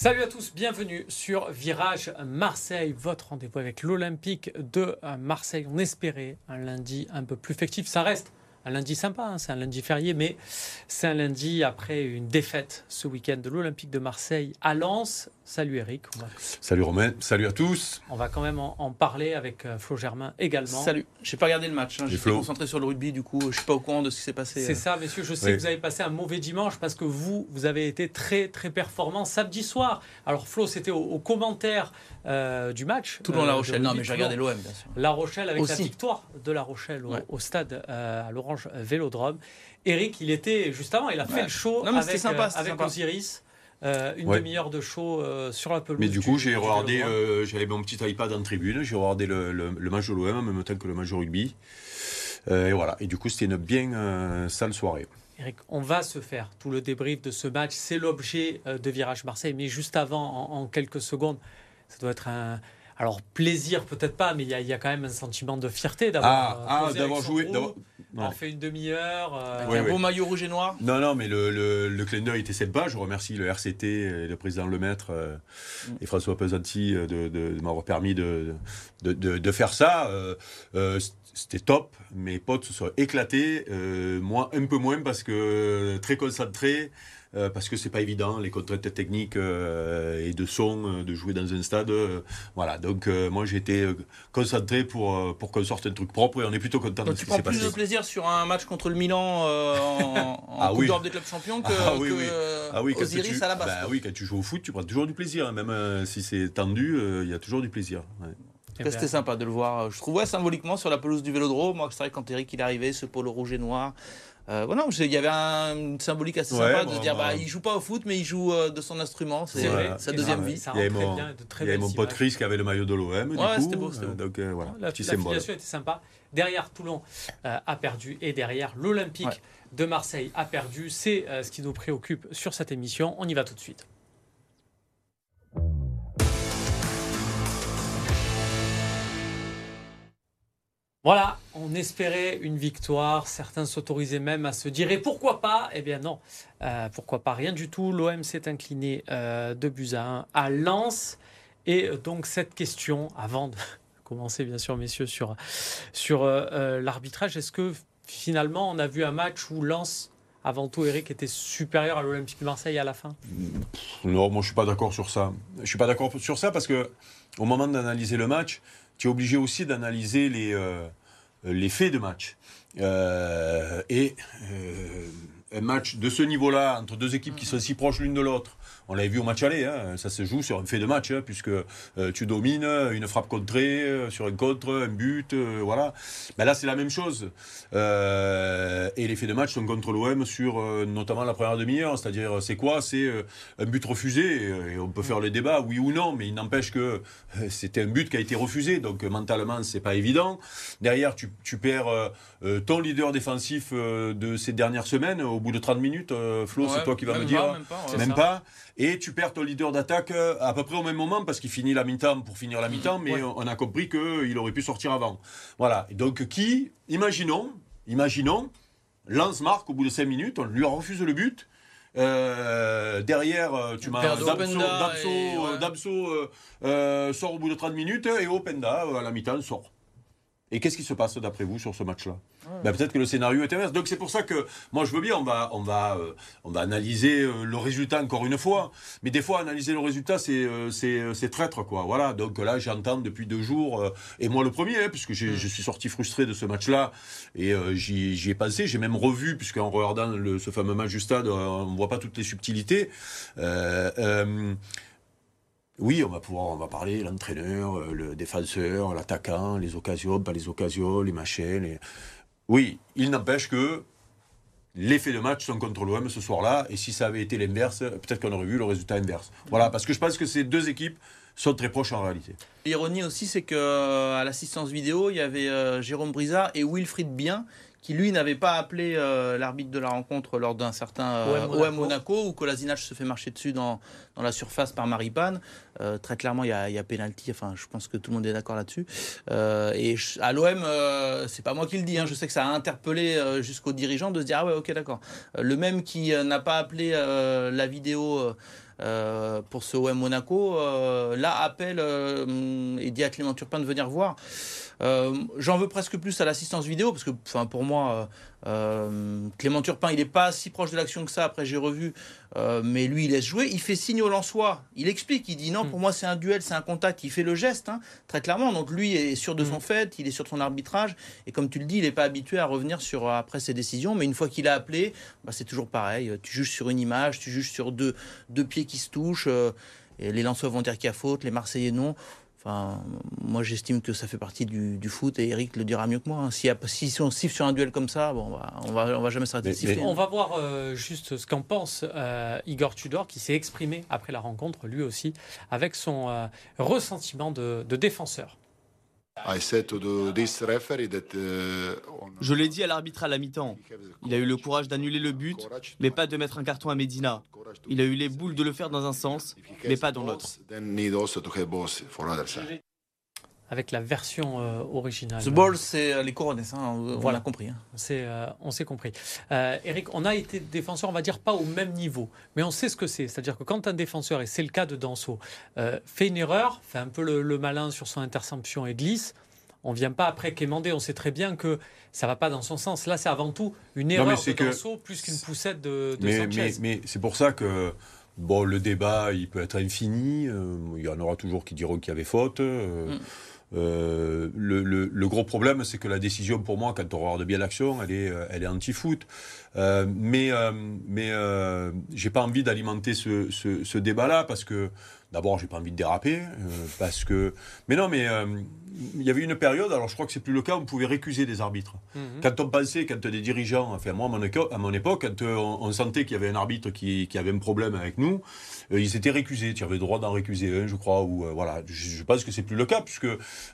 Salut à tous, bienvenue sur Virage Marseille, votre rendez-vous avec l'Olympique de Marseille. On espérait un lundi un peu plus festif. Ça reste un lundi sympa, hein, c'est un lundi férié, mais c'est un lundi après une défaite ce week-end de l'Olympique de Marseille à Lens. Salut Eric. Salut Romain, salut à tous. On va quand même en, parler avec euh, Flo Germain également. Salut. Je n'ai pas regardé le match, hein. j'étais concentré sur le rugby, du coup je ne suis pas au courant de ce qui s'est passé. C'est euh. ça, messieurs. Je sais que vous avez passé un mauvais dimanche parce que vous, vous avez été très très performant samedi soir. Alors Flo, c'était au, commentaire euh, du match. Tout le long La Rochelle, non mais j'ai regardé l'OM bien sûr. La Rochelle avec la victoire de La Rochelle au, stade à l'Orange Vélodrome. Eric, il était juste avant, il a fait le show avec, sympa, avec Osiris. Euh, une demi-heure de show euh, sur la pelouse. Mais du coup, j'ai regardé, euh, j'avais mon petit iPad en tribune, j'ai regardé le, le, match de l'OM en même temps que le match de rugby. et voilà. Et du coup, c'était une bien sale soirée. Eric, on va se faire tout le débrief de ce match. C'est l'objet de Virage Marseille. Mais juste avant, en, quelques secondes, ça doit être un, alors plaisir peut-être pas, mais il y, a quand même un sentiment de fierté d'avoir ah, ah, joué, on fait une demi-heure. Euh, un beau maillot rouge et noir. Non, non, mais le, le, le clin d'œil était sympa. Je remercie le RCT, et le président Lemaître euh, et François Pesanti euh, de, m'avoir permis de, de, faire ça. C'était top. Mes potes se sont éclatés. moi, un peu moins parce que très concentré. Euh, parce que c'est pas évident, les contraintes techniques euh, et de son, euh, de jouer dans un stade. voilà, donc moi j'ai été concentré pour, pour qu'on sorte un truc propre et on est plutôt content de ce qui s'est passé. Tu prends plus de plaisir sur un match contre le Milan en, en ah, Coupe d'Europe des clubs champions que, ah, oui, ah, oui. Osiris à la base. Bah, oui, quand tu joues au foot, tu prends toujours du plaisir, hein. même si c'est tendu, il y a toujours du plaisir. Eh C'était ben. sympa de le voir. Je trouvais symboliquement sur la pelouse du Vélodrome. Moi, c'est vrai quand Eric il est arrivé, ce polo rouge et noir, euh, voilà, il y avait un, une symbolique assez sympa de se dire bah, il joue pas au foot, mais il joue euh, de son instrument. C'est sa deuxième vie. il y avait mon, il y avait mon pote Chris qui avait le maillot de l'OM. Ouais, c'était beau, beau. Donc euh, voilà, la, petit la était sympa. Derrière, Toulon euh, a perdu et derrière, l'Olympique de Marseille a perdu. C'est ce qui nous préoccupe sur cette émission. On y va tout de suite. Voilà, on espérait une victoire. Certains s'autorisaient même à se dire et pourquoi pas? Eh bien non, euh, pourquoi pas? Rien du tout. L'OM s'est incliné euh, de buts à 1 à Lens. Et donc cette question, avant de commencer bien sûr messieurs sur, sur euh, l'arbitrage, est-ce que finalement on a vu un match où Lens avant tout, Eric était supérieur à l'Olympique de Marseille à la fin? Non, moi je suis pas d'accord sur ça. Je suis pas d'accord sur ça parce que au moment d'analyser le match, tu es obligé aussi d'analyser les, euh, les faits de match. Euh, et euh, un match de ce niveau-là, entre deux équipes qui sont si proches l'une de l'autre, on l'avait vu au match aller, hein. ça se joue sur un fait de match, hein, puisque euh, tu domines, une frappe contrée, euh, sur un contre, un but, euh, voilà. Là, c'est la même chose. et les faits de match sont contre l'OM sur notamment la première demi-heure, c'est-à-dire, c'est quoi? C'est un but refusé, on peut faire le débat, oui ou non, mais il n'empêche que c'était un but qui a été refusé, donc mentalement, c'est pas évident. Derrière, tu perds ton leader défensif de ces dernières semaines, au bout de 30 minutes, Flo, c'est toi qui vas me dire. même pas. Même pas et tu perds ton leader d'attaque euh, à peu près au même moment parce qu'il finit la mi-temps pour finir la mi-temps, mais on a compris qu'il aurait pu sortir avant. Voilà. donc qui, imaginons, imaginons, lance marque au bout de 5 minutes, on lui refuse le but. Euh, derrière, euh, tu m'as Dabso, sort au bout de 30 minutes et Openda à la mi-temps sort. Et qu'est-ce qui se passe d'après vous sur ce match-là ben, Peut-être que le scénario est inverse. Donc c'est pour ça que moi je veux bien, on va, on va, euh, on va analyser euh, le résultat encore une fois. Mais des fois, analyser le résultat, c'est euh, c'est traître. Quoi. Voilà. Donc là, j'entends depuis deux jours, et moi le premier, hein, puisque je suis sorti frustré de ce match-là, et j'y ai pensé. J'ai même revu, puisqu'en regardant le, ce fameux match du stade, on ne voit pas toutes les subtilités. Oui, on va pouvoir, on va parler l'entraîneur, euh, le défenseur, l'attaquant, les occasions, pas les occasions, les machins. Oui, il n'empêche que les faits de match sont contre l'OM ce soir-là, et si ça avait été l'inverse, peut-être qu'on aurait vu le résultat inverse. Voilà, parce que je pense que ces deux équipes sont très proches en réalité. L'ironie aussi, c'est qu'à l'assistance vidéo, il y avait euh, Jérôme Brizard et Wilfried Bien qui lui n'avait pas appelé euh, l'arbitre de la rencontre lors d'un certain euh, OM, Monaco. où Kolasinac se fait marcher dessus dans, dans la surface par Maripane. Euh, très clairement, il y a, y a pénalty. Enfin, je pense que tout le monde est d'accord là-dessus. et à l'OM, c'est pas moi qui le dis. Hein, je sais que ça a interpellé jusqu'aux dirigeants de se dire ah ouais, ok, d'accord. le même qui n'a pas appelé la vidéo pour ce OM Monaco, là appelle et dit à Clément Turpin de venir voir. J'en veux presque plus à l'assistance vidéo parce que, pour moi, euh, Clément Turpin, il n'est pas si proche de l'action que ça. Après, j'ai revu, euh, mais lui, il laisse jouer. Il fait signe au Lançois. Il explique. Il dit non, pour moi, c'est un duel, c'est un contact. Il fait le geste, hein, très clairement. Donc lui est sûr de son mm. fait. Il est sûr de son arbitrage. Et comme tu le dis, il n'est pas habitué à revenir sur après ses décisions. Mais une fois qu'il a appelé, bah, c'est toujours pareil. Tu juges sur une image, tu juges sur deux, deux pieds qui se touchent. Euh, et les Lançois vont dire qu'il y a faute, les Marseillais non. Enfin, moi, j'estime que ça fait partie du, foot et Eric le dira mieux que moi. Hein. Si, si, on siffle sur un duel comme ça, bon, on va, on va, jamais s'arrêter de siffler. On va voir euh, juste ce qu'en pense euh, Igor Tudor, qui s'est exprimé après la rencontre, lui aussi, avec son euh, ressentiment de, de défenseur. Uh, Je l'ai dit à l'arbitre à la mi-temps. Il a eu le courage d'annuler le but, mais pas de mettre un carton à Medina. Il a eu les boules de le faire dans un sens, mais pas dans l'autre. Avec la version euh, originale. The ball, c'est euh, les couronnes, ça, on, voilà. l'a compris. Hein. Euh, on s'est compris. Eric, on a été défenseur, on va dire pas au même niveau, mais on sait ce que c'est. C'est-à-dire que quand un défenseur, et c'est le cas de Danso, fait une erreur, fait un peu le, malin sur son interception et glisse, on vient pas après quémander. On sait très bien que ça va pas dans son sens. Là, c'est avant tout une erreur de Danso plus qu'une poussette de, de mais, Sanchez. Mais, c'est pour ça que bon, le débat, il peut être infini. il y en aura toujours qui diront qu'il y avait faute. Mm. Euh, le, gros problème, c'est que la décision, pour moi, quand on regarde bien l'action, elle est, euh, elle est anti-foot. Euh, mais mais j'ai pas envie d'alimenter ce, ce, ce débat-là parce que d'abord, j'ai pas envie de déraper parce que. Mais non, mais il y avait une période, alors je crois que c'est plus le cas, on pouvait récuser des arbitres. Mhm. Quand on pensait, quand des dirigeants, enfin moi à mon époque, quand on, sentait qu'il y avait un arbitre qui, qui, avait un problème avec nous, ils étaient récusés. Tu avais le droit d'en récuser un, je crois, ou voilà. Je, pense que c'est plus le cas puisque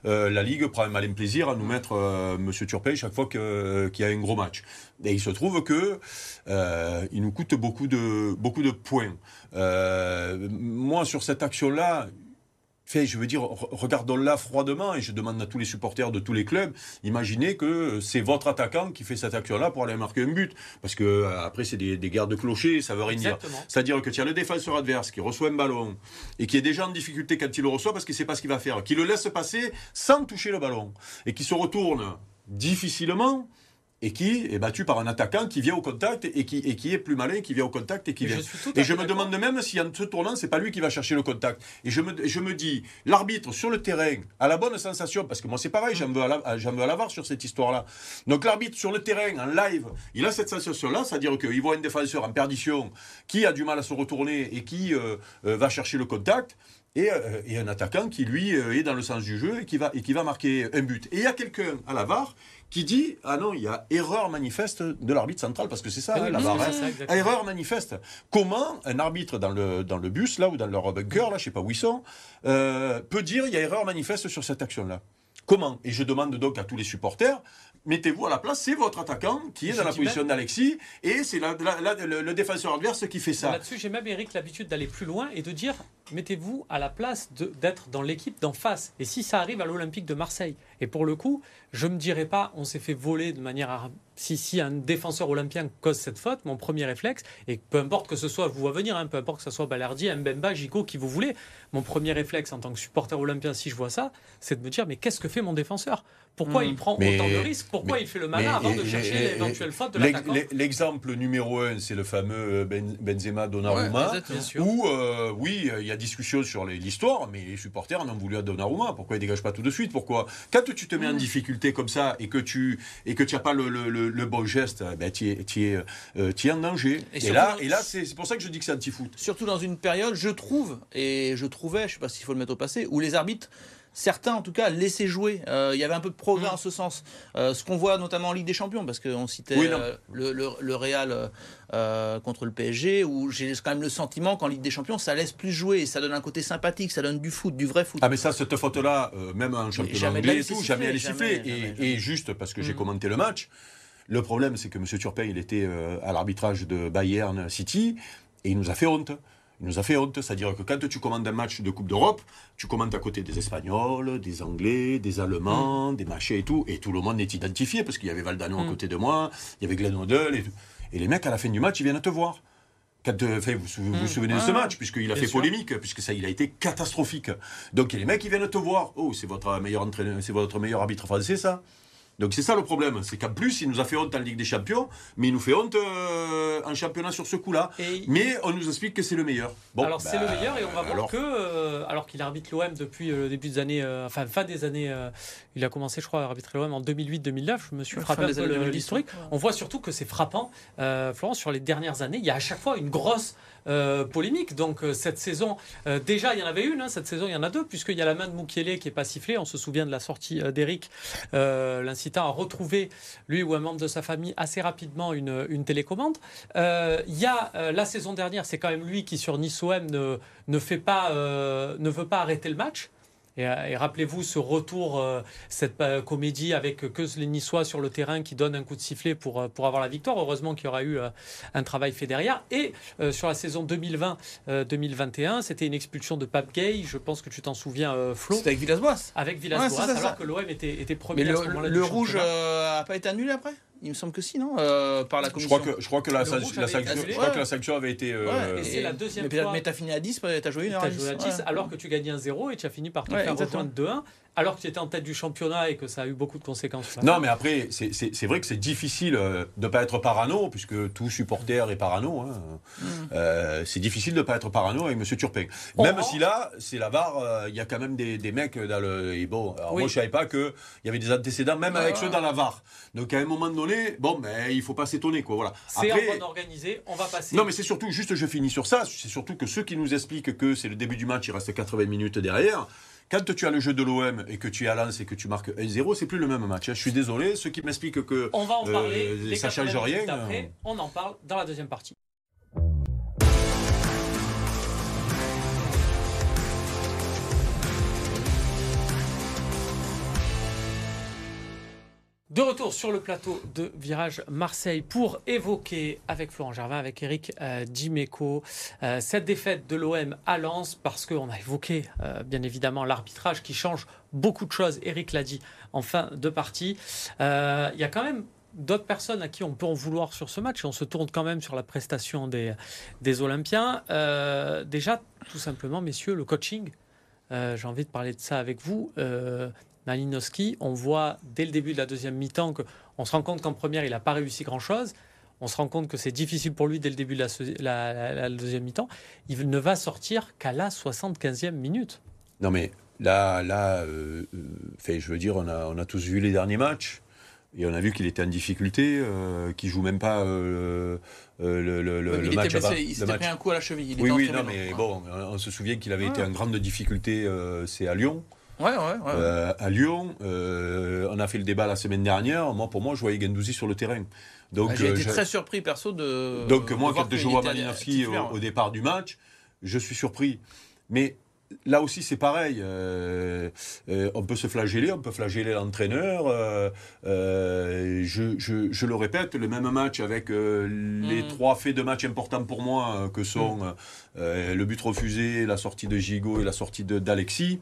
la Ligue prend un malin plaisir à nous mettre Monsieur Turpin chaque fois qu'il y a un gros match. Et il se trouve que euh, il nous coûte beaucoup de, beaucoup de points. Euh, moi, sur cette action-là, fait, je veux dire, regardons-la froidement et je demande à tous les supporters de tous les clubs, imaginez que c'est votre attaquant qui fait cette action-là pour aller marquer un but. Parce que euh, après, c'est des, guerres de clochers, ça veut rien dire. C'est-à-dire que tu as le défenseur adverse qui reçoit un ballon et qui est déjà en difficulté quand il le reçoit parce qu'il ne sait pas ce qu'il va faire, qui le laisse passer sans toucher le ballon et qui se retourne difficilement et qui est battu par un attaquant qui vient au contact et qui, et qui est plus malin, qui vient au contact et qui vient. et je me demande même si en se tournant, c'est pas lui qui va chercher le contact. Et je me, je me dis, l'arbitre sur le terrain a la bonne sensation, parce que moi c'est pareil, j'en veux, à la, l'avoir sur cette histoire-là. Donc l'arbitre sur le terrain, en live, il a cette sensation-là, c'est-à-dire qu'il voit un défenseur en perdition qui a du mal à se retourner et qui euh, euh, va chercher le contact. Et, euh, et, un attaquant qui lui est dans le sens du jeu et qui va, et qui va marquer un but. Et il y a quelqu'un à la VAR qui dit ah non, il y a erreur manifeste de l'arbitre central parce que c'est ça, la barre. erreur manifeste. Comment un arbitre dans le dans le bus là ou dans leur bunker là, je sais pas où ils sont, euh, peut dire il y a erreur manifeste sur cette action là. Comment? Et je demande donc à tous les supporters mettez-vous à la place, c'est votre attaquant qui est dans la position d'Alexis et c'est le, défenseur adverse qui fait ça. Là-dessus, j'ai même, Eric, l'habitude d'aller plus loin et de dire mettez-vous à la place d'être dans l'équipe d'en face. Et si ça arrive à l'Olympique de Marseille, et pour le coup, je ne me dirais pas on s'est fait voler de manière si, si un défenseur olympien cause cette faute, mon premier réflexe, et peu importe que ce soit vous à venir, hein, peu importe que ce soit Balardi, Mbemba, Gico, qui vous voulez, mon premier réflexe en tant que supporter olympien, si je vois ça, c'est de me dire mais qu'est-ce que fait mon défenseur? Pourquoi hmm. il prend autant de risques? Pourquoi il fait le malin avant de chercher l'éventuelle faute de l'attaquant? L'exemple numéro un, c'est le fameux euh, ben, Benzema Donnarumma, où euh, oui, il y a discussion sur l'histoire, mais les supporters en ont voulu à Donnarumma. Pourquoi il dégage pas tout de suite? Pourquoi? Quand tu te mets en hmm. difficulté comme ça et que tu et que tu n'as pas le le, bon geste, ben, tu es, euh, en danger. Et, là, et là c'est pour ça que je dis que c'est anti-foot. Surtout dans une période, je trouve, et je trouvais, je ne sais pas s'il faut le mettre au passé, où les arbitres certains en tout cas laissaient jouer. Euh, il y avait un peu de progrès mm. en ce sens. Euh, ce qu'on voit notamment en Ligue des Champions, parce qu'on citait le, le, Real contre le PSG, où j'ai quand même le sentiment qu'en Ligue des Champions, ça laisse plus jouer, ça donne un côté sympathique, ça donne du foot, du vrai foot. Ah mais ça, cette faute-là, même en championnat anglais et tout, jamais elle est sifflée. Et, juste parce que j'ai mm. commenté le match, le problème, c'est que M. Turpin, il était euh, à l'arbitrage de Bayern City et il nous a fait honte. Il nous a fait honte, c'est-à-dire que quand tu commandes un match de Coupe d'Europe, tu commandes à côté des Espagnols, des Anglais, des Allemands, mm. des machins et tout, et tout le monde est identifié parce qu'il y avait Valdano à mm. côté de moi, il y avait Glenn Hoddle et, et les mecs à la fin du match, ils viennent te voir Quand, vous vous, vous, mmh. souvenez de ce match, puisqu'il a fait polémique, puisque ça, il a été catastrophique. Donc, les mecs, ils viennent te voir. Oh, c'est votre meilleur entraîneur, c'est votre meilleur arbitre français, ça donc c'est ça le problème, c'est qu'en plus il nous a fait honte en Ligue des Champions, mais il nous fait honte euh, en championnat sur ce coup-là. Mais on nous explique que c'est le meilleur. Bon, alors c'est le bah, meilleur et on va voir que euh, alors qu'il arbitre l'OM depuis euh, le début des années, enfin fin des années, il a commencé je crois à arbitrer l'OM en 2008-2009. Je me suis frappé un peu l'historique. On voit surtout que c'est frappant, Florence, sur les dernières années, il y a à chaque fois une grosse euh, polémique. Donc euh, cette saison, euh, déjà il y en avait une, hein, cette saison il y en a deux, puisqu'il y a la main de Moukielé qui est pas sifflée. On se souvient de la sortie d'Eric, l'incitant à retrouver, lui ou un membre de sa famille, assez rapidement une, télécommande. Il y a la saison dernière, c'est quand même lui qui sur Nice OM ne, ne, fait pas, ne veut pas arrêter le match. Euh, et, rappelez-vous ce retour, euh, cette euh, comédie avec que les Niçois sur le terrain qui donnent un coup de sifflet pour, pour avoir la victoire. Heureusement qu'il y aura eu un travail fait derrière. Et sur la saison 2020-2021, c'était une expulsion de Pape Gay. Je pense que tu t'en souviens, Flo. C'était avec Villas-Boas. Avec Villas-Boas, alors que l'OM était, était premier Mais ce. Le rouge n'a pas été annulé après? Il me semble que si, non euh, Par la commission. Je crois que, je crois que, la, sanction, que la sanction avait été. Euh, et c'est la deuxième mais, fois. Mais t'as fini à 10, t'as joué une heure à 10. joué à 10 alors que tu gagnais un 0 et tu as fini par te faire rejoindre 2-1 alors que tu étais en tête du championnat et que ça a eu beaucoup de conséquences. Non, mais après, c'est vrai que c'est difficile euh, de ne pas être parano, puisque tout supporter est parano. Hein. Mm. Euh, c'est difficile de ne pas être parano avec M. Turpin. Même si là, c'est la VAR, euh, il y a quand même des, mecs dans le. Et bon, alors moi, je ne savais pas qu'il y avait des antécédents, même avec ceux dans la VAR. Donc à un moment donné, bon, mais il ne faut pas s'étonner. Quoi, voilà. C'est en organisé, on va passer. Non, mais c'est surtout, juste je finis sur ça, c'est surtout que ceux qui nous expliquent que c'est le début du match, il reste 80 minutes derrière. Quand tu as le jeu de l'OM et que tu es à Lens et que tu marques 1-0, c'est plus le même match. Hein. Je suis désolé, ceux qui m'expliquent que on va en parler, euh, ça change rien. Après, on en parle dans la deuxième partie. De retour sur le plateau de Virage Marseille pour évoquer avec Florent Gervin, avec Eric euh, euh, cette défaite de l'OM à Lens, parce qu'on a évoqué euh, bien évidemment l'arbitrage qui change beaucoup de choses. Eric l'a dit en fin de partie. Il y a quand même d'autres personnes à qui on peut en vouloir sur ce match et on se tourne quand même sur la prestation des, des Olympiens. déjà, tout simplement, messieurs, le coaching. J'ai envie de parler de ça avec vous. Malinowski, on voit dès le début de la deuxième mi-temps qu'on se rend compte qu'en première, il n'a pas réussi grand-chose. On se rend compte que c'est difficile pour lui dès le début de la, deuxième mi-temps. Il ne va sortir qu'à la 75e minute. Non mais là, là euh, euh, je veux dire, on a, on a, tous vu les derniers matchs. Et on a vu qu'il était en difficulté, euh, qu'il joue même pas euh, le, le, le, match. il s'était pris un coup à la cheville. oui, oui, non, mais bon, on, se souvient qu'il avait été en grande difficulté, c'est à Lyon. Ouais, ouais, ouais. Euh, à Lyon, euh, on a fait le débat la semaine dernière. Moi, pour moi, je voyais Gendouzi sur le terrain. Donc, j'ai été euh, très surpris perso de. Donc moi, quand je vois Malinowski au, départ du match, je suis surpris. Mais là aussi, c'est pareil. on peut se flageller, on peut flageller l'entraîneur. Je, je, le répète, le même match avec les mm. trois faits de match importants pour moi, que sont mm. le but refusé, la sortie de Gigot et la sortie d'Alexis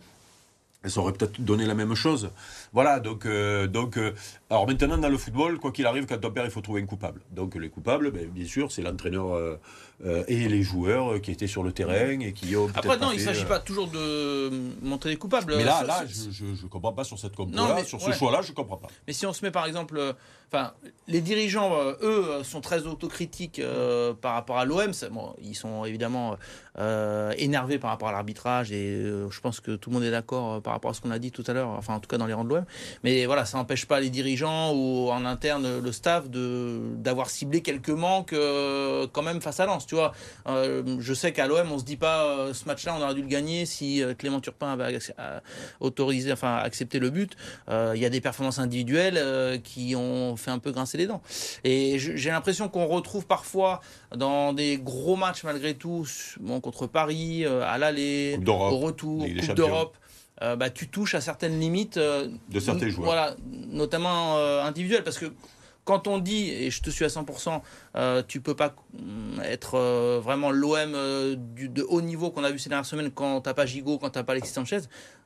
elles auraient peut-être donné la même chose. Voilà, donc, euh, donc euh, alors maintenant dans le football, quoi qu'il arrive, quand on perd, il faut trouver un coupable. Donc les coupables, ben, bien sûr, c'est l'entraîneur euh, et les joueurs qui étaient sur le terrain et qui ont. Après, non, il ne s'agit pas toujours de montrer les coupables. Mais là, là, je ne comprends pas sur cette compo-là, sur ce choix-là, je ne comprends pas. Mais si on se met par exemple, enfin, les dirigeants, eux, sont très autocritiques par rapport à l'OM. Bon, ils sont évidemment énervés par rapport à l'arbitrage et je pense que tout le monde est d'accord par rapport à ce qu'on a dit tout à l'heure, enfin en tout cas dans les rangs de l'OM. Mais voilà, ça n'empêche pas les dirigeants ou en interne le staff de d'avoir ciblé quelques manques euh, quand même face à Lens. Tu vois, euh, je sais qu'à l'OM on se dit pas euh, ce match-là on aurait dû le gagner si Clément Turpin avait autorisé, enfin accepté le but. Il y a des performances individuelles qui ont fait un peu grincer les dents. Et j'ai l'impression qu'on retrouve parfois dans des gros matchs malgré tout, bon, contre Paris, à l'aller, au retour, Coupe d'Europe. Euh, bah, tu touches à certaines limites euh, de certains joueurs. Voilà, notamment euh, individuelles, parce que quand on dit, et je te suis à 100%, euh, tu peux pas être vraiment l'OM de haut niveau qu'on a vu ces dernières semaines quand t'as pas Gigot, quand t'as pas Alexis Sanchez.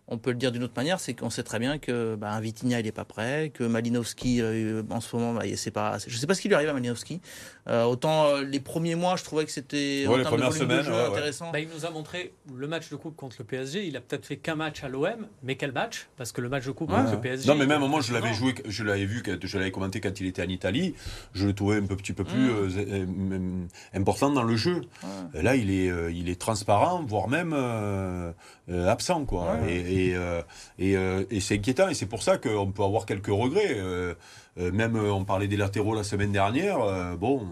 On peut le dire d'une autre manière, c'est qu'on sait très bien que bah, Vitinha il n'est pas prêt, que Malinowski euh, en ce moment, bah, c'est pas, je ne sais pas ce qui lui arrive à Malinowski. Euh, autant euh, les premiers mois, je trouvais que c'était ouais, les premières semaines intéressant. Bah, il nous a montré le match de coupe contre le PSG. Il a peut-être fait qu'un match à l'OM, mais quel match? Parce que le match de coupe contre le PSG. Non, mais même moi, je l'avais joué, je l'avais vu, je l'avais commenté quand il était en Italie. Je le trouvais un petit peu plus mm. important dans le jeu. Là, il est, il est transparent, voire même absent, quoi. Et, euh, et, c'est inquiétant. Et c'est pour ça qu'on peut avoir quelques regrets. Euh, même, on parlait des latéraux la semaine dernière. bon.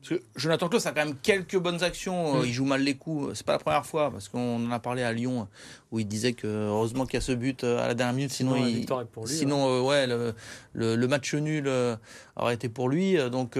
Parce que Jonathan Klaus a quand même quelques bonnes actions. Mm. Il joue mal les coups. C'est pas la première fois parce qu'on en a parlé à Lyon où il disait que heureusement qu'il y a ce but à la dernière minute. Sinon, il, sinon ouais, le, le, match nul aurait été pour lui. Donc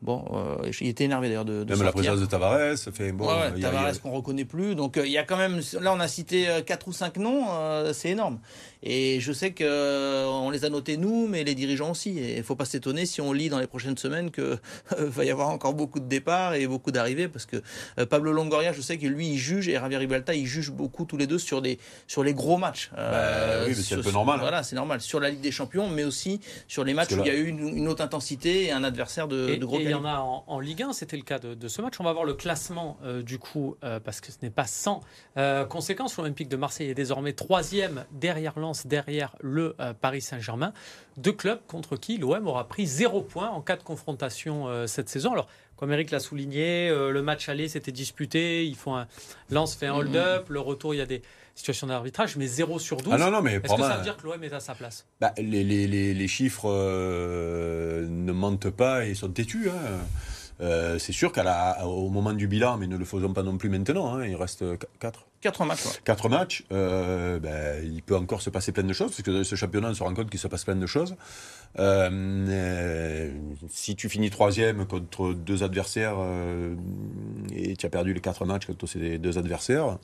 Bon, euh, il était énervé d'ailleurs de, de Même la présence de Tavares, fait bon. Tavares qu'on reconnaît plus. Donc euh, il y a quand même, là on a cité euh, quatre ou cinq noms, c'est énorme. Et je sais que on les a notés nous, mais les dirigeants aussi. Et il faut pas s'étonner si on lit dans les prochaines semaines que va y avoir encore beaucoup de départs et beaucoup d'arrivées, parce que Pablo Longoria, je sais que lui il juge et Javier Ribalta il juge beaucoup tous les deux sur des sur les gros matchs. Bah, oui, c'est un peu normal. Hein. Voilà, c'est normal sur la Ligue des Champions, mais aussi sur les matchs où il y a eu une, autre intensité et un adversaire de, de gros il y en a en, Ligue 1, c'était le cas de, ce match. On va voir le classement euh, du coup, euh, parce que ce n'est pas sans euh, conséquence. L'Olympique de Marseille est désormais troisième derrière Lens, derrière le Paris Saint-Germain. Deux clubs contre qui l'OM aura pris zéro point en cas de confrontation cette saison. Alors, comme Eric l'a souligné, le match aller s'était disputé. Ils font un Lens fait un hold-up. Le retour, il y a des situation d'arbitrage, mais 0 sur 12. Ah non, non, mais Est-ce que ça veut dire que l'OM est à sa place? bah, les, les, les, chiffres euh, ne mentent pas et sont têtus. Hein. Euh, c'est sûr qu'au moment du bilan, mais ne le faisons pas non plus maintenant, hein, il reste 4. 4 matchs. 4 matchs. Euh, ben, il peut encore se passer plein de choses, parce que dans ce championnat, on se rend compte qu'il se passe plein de choses. si tu finis troisième contre deux adversaires et tu as perdu les 4 matchs contre ces deux adversaires,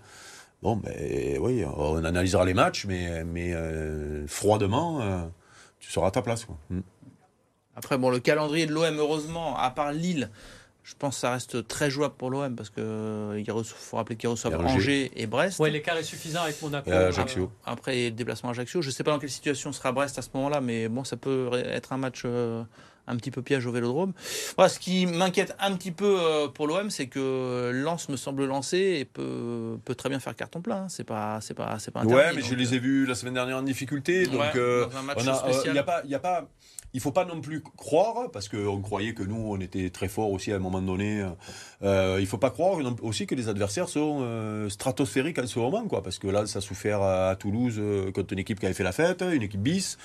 Bon, ben oui, on analysera les matchs, mais, mais euh, froidement, euh, tu seras à ta place. Mm. Après, bon, le calendrier de l'OM, heureusement, à part Lille, je pense que ça reste très jouable pour l'OM parce qu'il euh, faut rappeler qu'ils reçoivent Angers et Brest. Oui, l'écart est suffisant avec Monaco. Et Ajaccio. Après, le déplacement à Ajaccio. Je ne sais pas dans quelle situation sera Brest à ce moment-là, mais bon, ça peut être un match un petit peu piège au Vélodrome. Voilà, ce qui m'inquiète un petit peu euh, pour l'OM, c'est que Lens me semble lancé et peut, peut très bien faire carton plein. C'est pas, c'est pas, c'est pas. Interdit, ouais, mais je les ai vus la semaine dernière en difficulté, donc il euh, n'y a, pas, il y a pas il faut pas non plus croire, parce qu'on croyait que nous, on était très forts aussi à un moment donné. Euh, il faut pas croire aussi que les adversaires sont euh, stratosphériques en ce moment, quoi, parce que là, ça a souffert à, Toulouse euh, contre une équipe qui avait fait la fête, une équipe bis.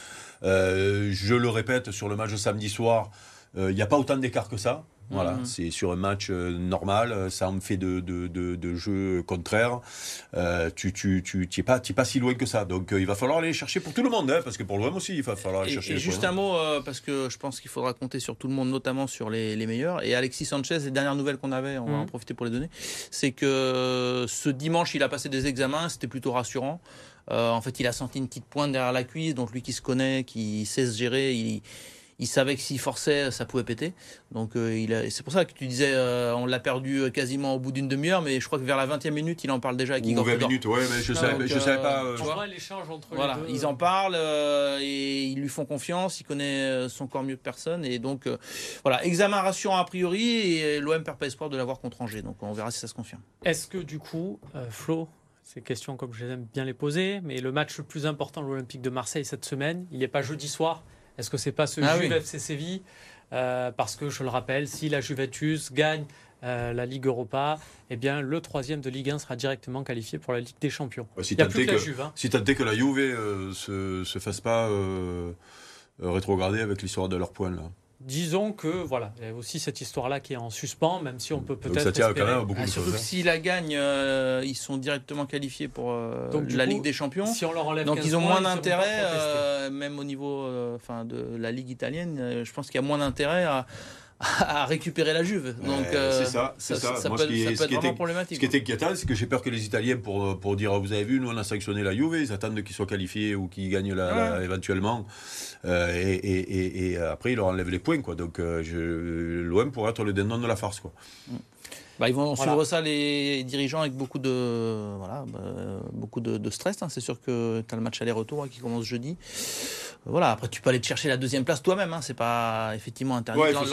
Euh, je le répète, sur le match de samedi soir, il n'y a pas autant d'écart que ça. Voilà, mhm. c'est sur un match euh, normal, euh, ça en fait de, de, de, de jeu contraire. Euh, tu tu tu es pas pas si loin que ça. Donc il va falloir aller chercher pour tout le monde, hein, parce que pour l'OM aussi, il va falloir aller chercher. Et juste un mot parce que je pense qu'il faudra compter sur tout le monde, notamment sur les, les meilleurs. Et Alexis Sanchez, les dernières nouvelles qu'on avait, on va en mhm. profiter pour les donner, c'est que ce dimanche, il a passé des examens, c'était plutôt rassurant. en fait, il a senti une petite pointe derrière la cuisse, donc lui qui se connaît, qui sait se gérer, il il savait que s'il forçait, ça pouvait péter. Donc euh, c'est pour ça que tu disais, euh, on l'a perdu euh, quasiment au bout d'une demi-heure, mais je crois que vers la 20e minute, il en parle déjà avec Igor 20 minutes, ouais, mais je ne savais, je savais pas. Tu vois l'échange entre voilà, les deux. Ils en parlent et ils lui font confiance, il connaît son corps mieux que personne. Et donc, voilà, examen rassurant a priori, et l'OM perd pas espoir de l'avoir contre Angers. Donc on verra si ça se confirme. Est-ce que du coup, Flo, ces questions comme je les aime bien les poser, mais le match le plus important de l'Olympique de Marseille cette semaine, il n'est pas jeudi soir est-ce que c'est pas ce ah Juve FC Séville euh, Parce que je le rappelle, si la Juventus gagne euh, la Ligue Europa, eh bien le troisième de Ligue 1 sera directement qualifié pour la Ligue des Champions. si tu as que, la Juve. Hein. Si que la Juve euh, se, se fasse pas rétrograder avec l'histoire de leur points là disons que voilà, il y a aussi cette histoire-là qui est en suspens, même si on peut peut-être. Ça tient quand même beaucoup ah, de Surtout que s'ils la gagnent, euh, ils sont directement qualifiés pour euh, la Ligue des Champions. Si on leur enlève Donc ils ont moins d'intérêt, euh, même au niveau enfin de la Ligue italienne. je pense qu'il y a moins d'intérêt à à récupérer la Juve. Donc c'est ça, c'est ça. Ça, peut, être, vraiment problématique. Ce qui est inquiétant, c'est que j'ai peur que les Italiens, pour, pour dire, vous avez vu, nous on a sanctionné la Juve, ils attendent qu'ils soient qualifiés ou qu'ils gagnent la, éventuellement. et, et, et, après, ils leur enlèvent les points. Quoi. Donc l'OM pourrait être le dindon de la farce. Quoi. Mm. Bah, ils vont suivre ça, les dirigeants, avec beaucoup de, voilà, bah, beaucoup de, stress. Hein. C'est sûr que tu as le match aller-retour hein, qui commence jeudi. Voilà, après, tu peux aller te chercher la deuxième place toi-même. Hein. C'est pas effectivement interdit. Ouais, faut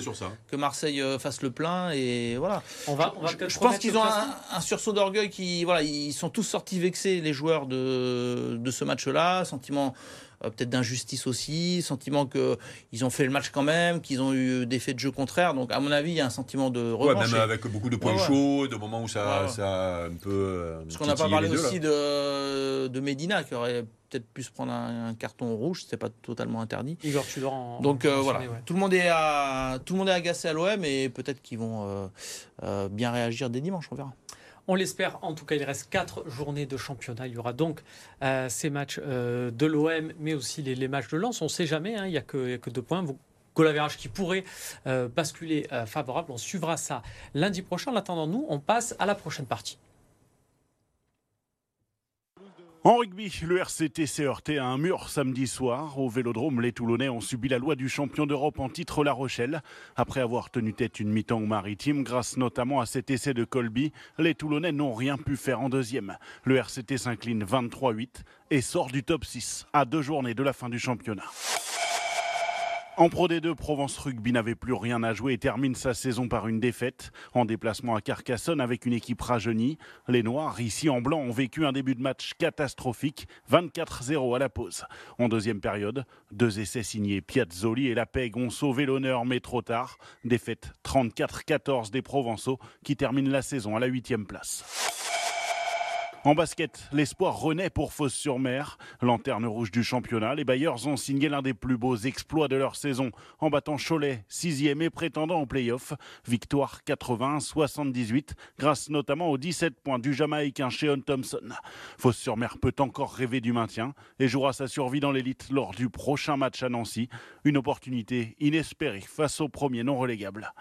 sur ça. Que Marseille euh, fasse le plein. Et voilà. On va, je, pense qu'ils ont un, sursaut d'orgueil. Qui, voilà, ils sont tous sortis vexés, les joueurs de, de ce match-là. Sentiment peut-être d'injustice aussi, sentiment qu'ils ont fait le match quand même, qu'ils ont eu des faits de jeu contraires. Donc, à mon avis, il y a un sentiment de revanche. même avec beaucoup de points chauds, de moments où ça, ça un peu. Euh, Parce qu'on n'a pas parlé aussi de, de Medina, qui aurait peut-être pu se prendre un, carton rouge, c'est pas totalement interdit. Igor Tudor en, Donc euh, voilà, tout le monde est à, tout le monde est agacé à l'OM et peut-être qu'ils vont bien réagir dès dimanche, on verra. On l'espère. En tout cas, il reste quatre journées de championnat. Il y aura donc euh, ces matchs euh, de l'OM, mais aussi les, matchs de Lens. On ne sait jamais. Hein. il n'y a, que deux points. Vous qui pourrait euh, basculer favorable. On suivra ça lundi prochain. En attendant, nous, on passe à la prochaine partie. En rugby, le RCT s'est heurté à un mur samedi soir. Au Vélodrome, les Toulonnais ont subi la loi du champion d'Europe en titre La Rochelle. Après avoir tenu tête une mi-temps maritime, grâce notamment à cet essai de Colby, les Toulonnais n'ont rien pu faire en deuxième. Le RCT s'incline 23-8 et sort du top 6 à deux journées de la fin du championnat. En Pro D2, Provence Rugby n'avait plus rien à jouer et termine sa saison par une défaite. En déplacement à Carcassonne avec une équipe rajeunie, les Noirs, ici en blanc, ont vécu un début de match catastrophique, 24-0 à la pause. En deuxième période, deux essais signés Piazzoli et Lapeg ont sauvé l'honneur, mais trop tard. Défaite 34-14 des Provençaux qui terminent la saison à la huitième place. En basket, l'espoir renaît pour Fos-sur-Mer. Lanterne rouge du championnat, les Bayers ont signé l'un des plus beaux exploits de leur saison en battant Cholet, sixième et prétendant au play-off. Victoire 81-78 grâce notamment aux 17 points du Jamaïcain Sheon Thompson. Fos-sur-Mer peut encore rêver du maintien et jouera sa survie dans l'élite lors du prochain match à Nancy. Une opportunité inespérée face au premier non relégable.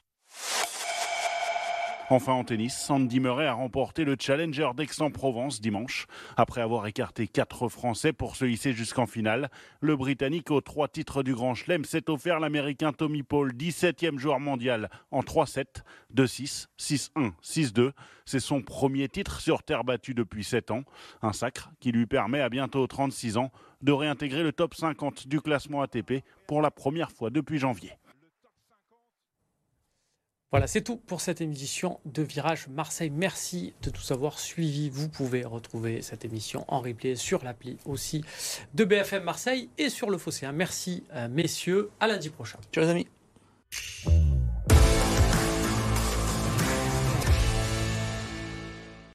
Enfin en tennis, Sandy Murray a remporté le Challenger d'Aix-en-Provence dimanche. Après avoir écarté quatre Français pour se hisser jusqu'en finale, le Britannique aux trois titres du Grand Chelem s'est offert l'Américain Tommy Paul, 17e joueur mondial, en 3-7, 2-6, 6-1, 6-2. C'est son premier titre sur terre battue depuis 7 ans. Un sacre qui lui permet à bientôt 36 ans de réintégrer le top 50 du classement ATP pour la première fois depuis janvier. Voilà, c'est tout pour cette émission de Virage Marseille. Merci de tous avoir suivi. Vous pouvez retrouver cette émission en replay sur l'appli aussi de BFM Marseille et sur le Fosséen. Merci, euh, messieurs. À lundi prochain. Ciao, les amis.